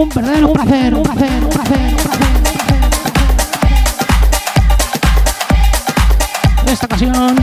Un verdadero placer, un placer, un placer, un placer. En esta ocasión,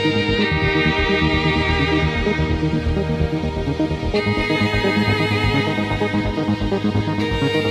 Thank you.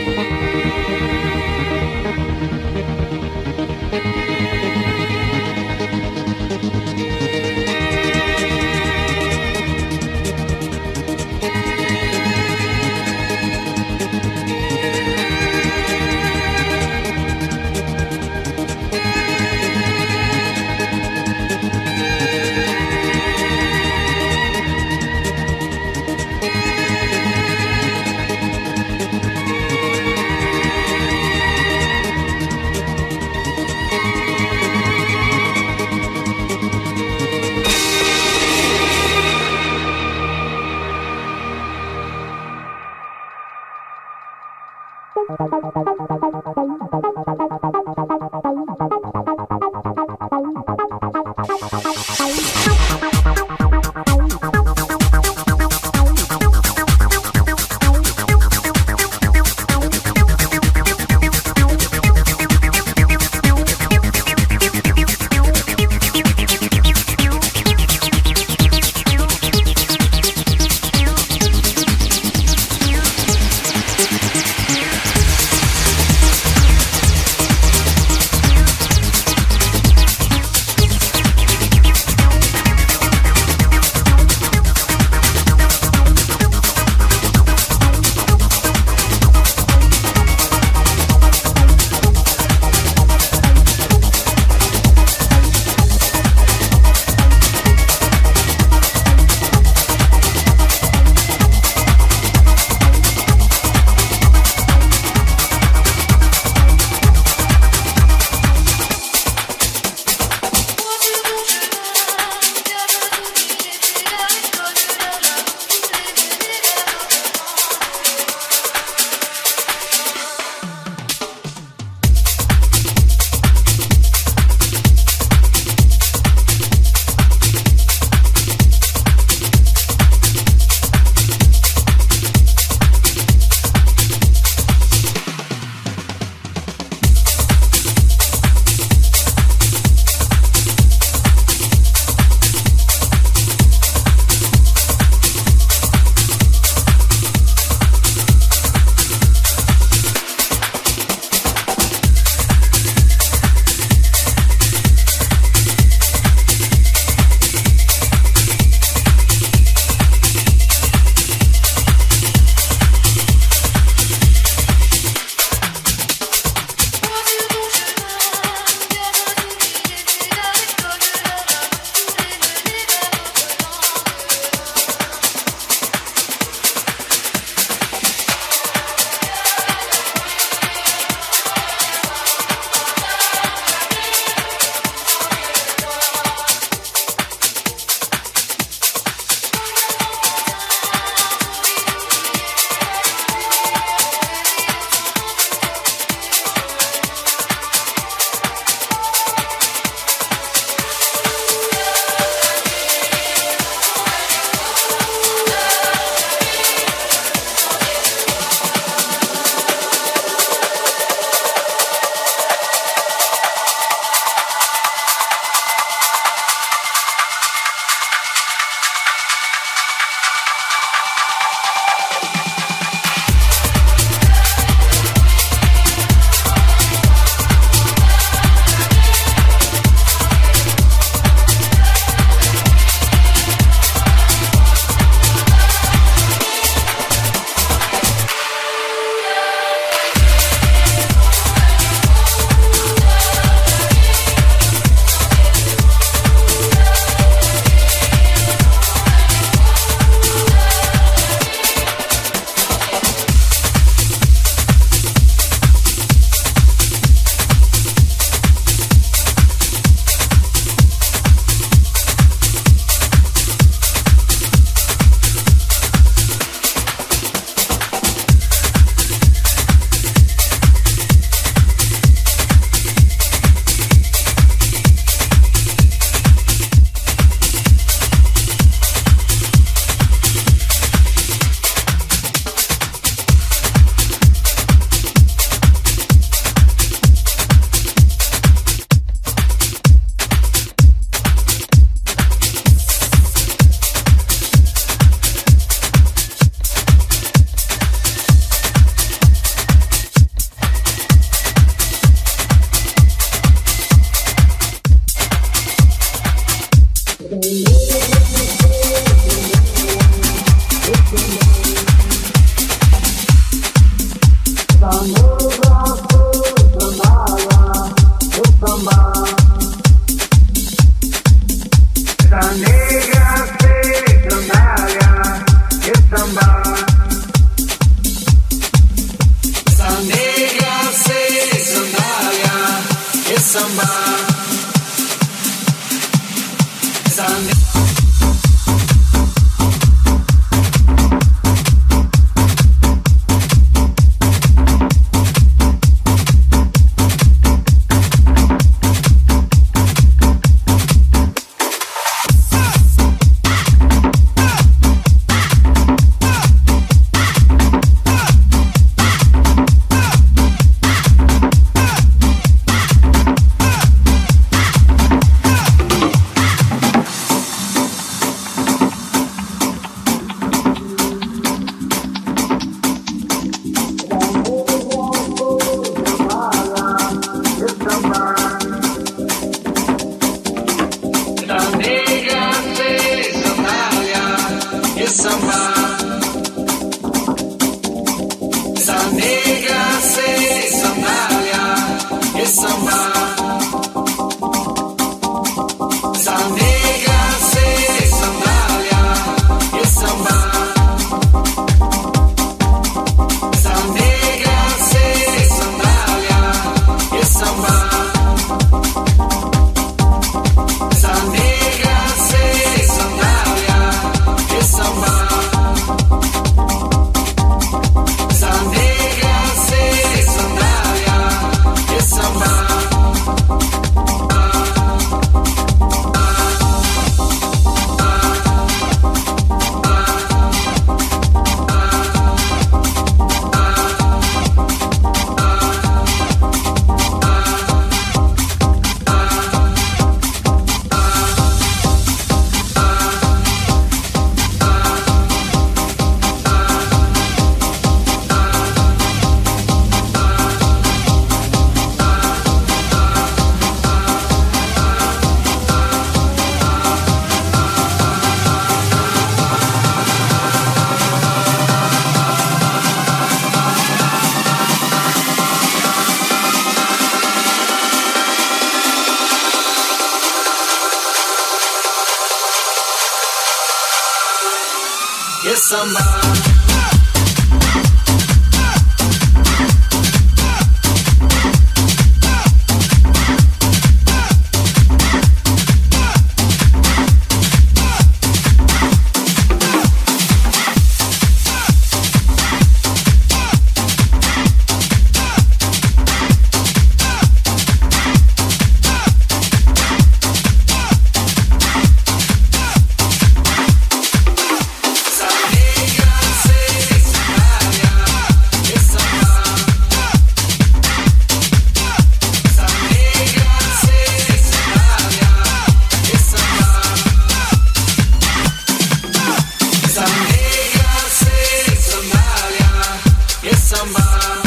samba.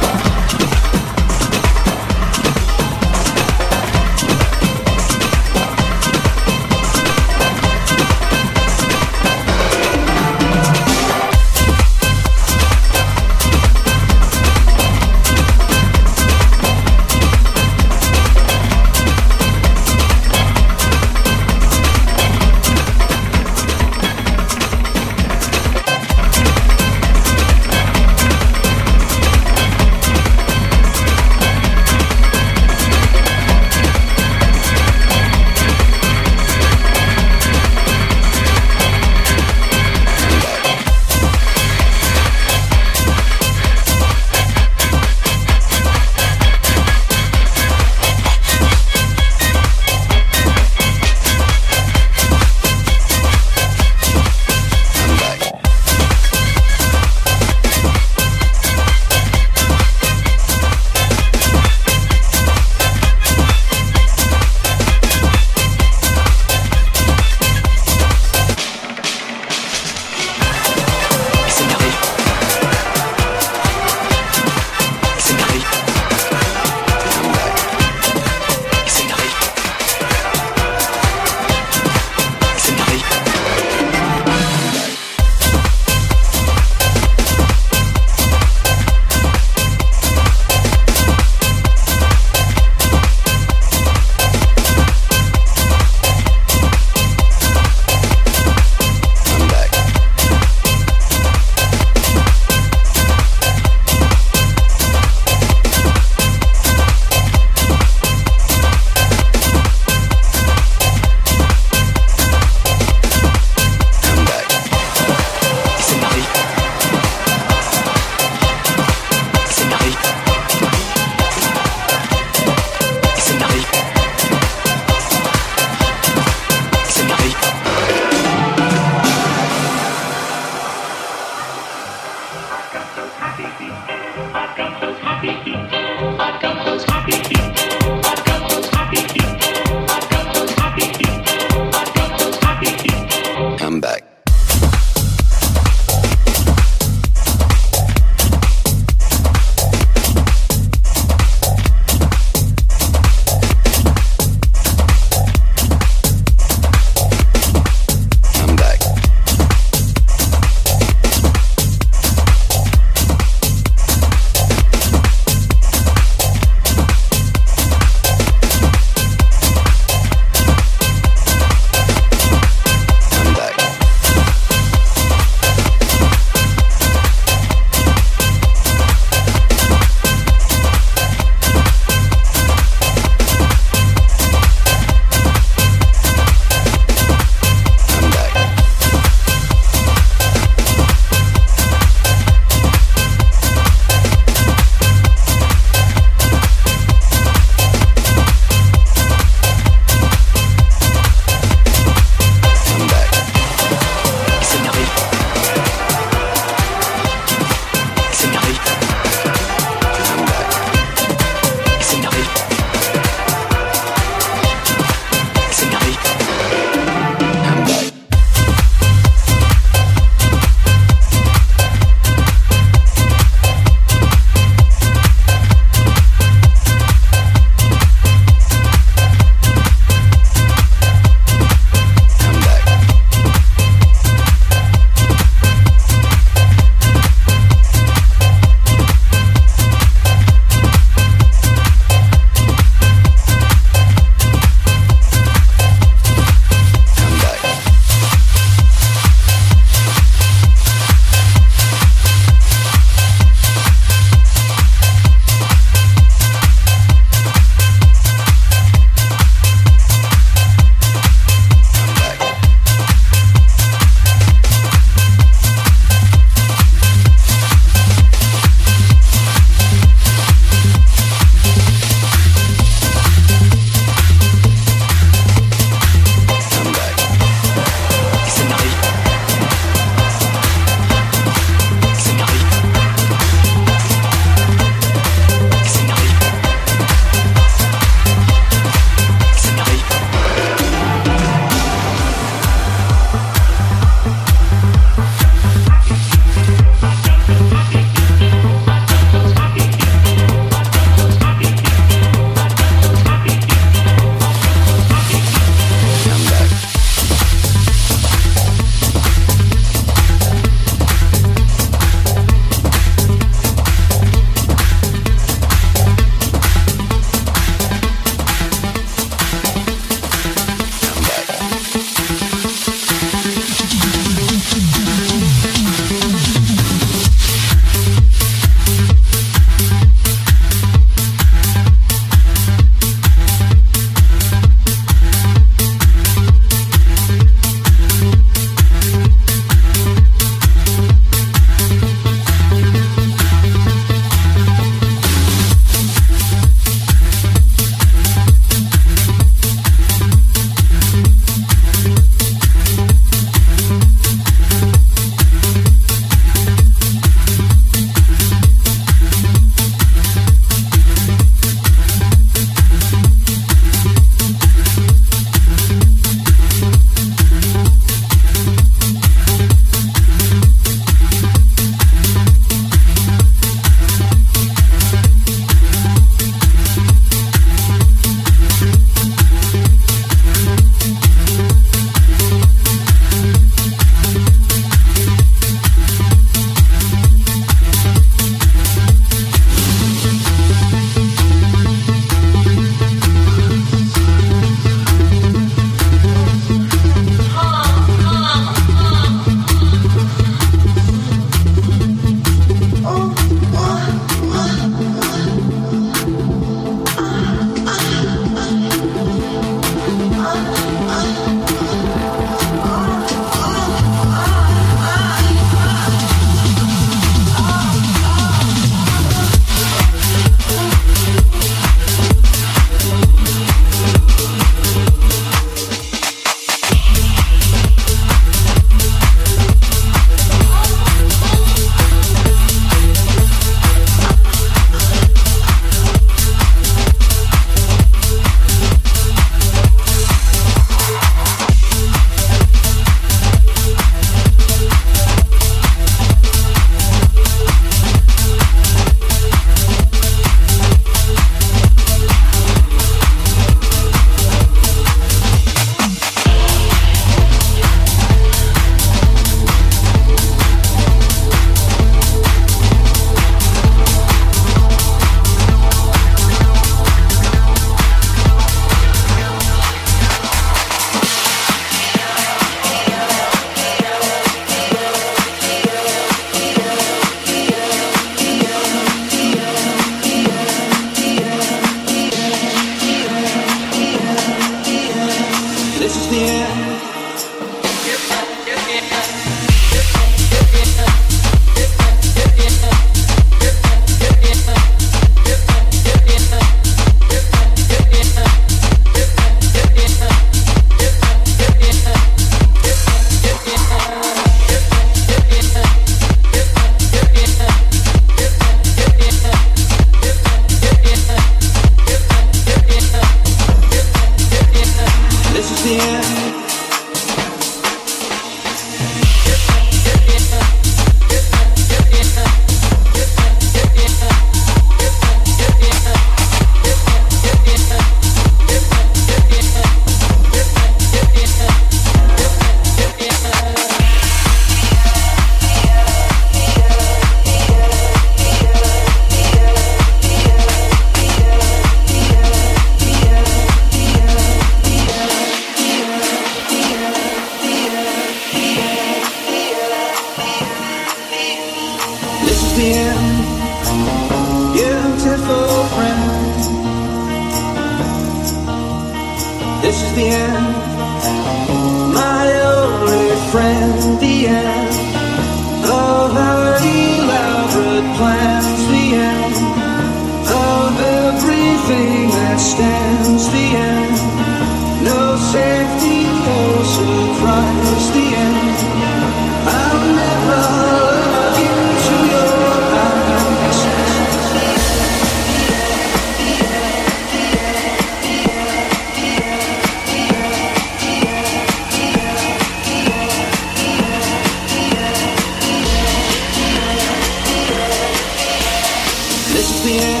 yeah.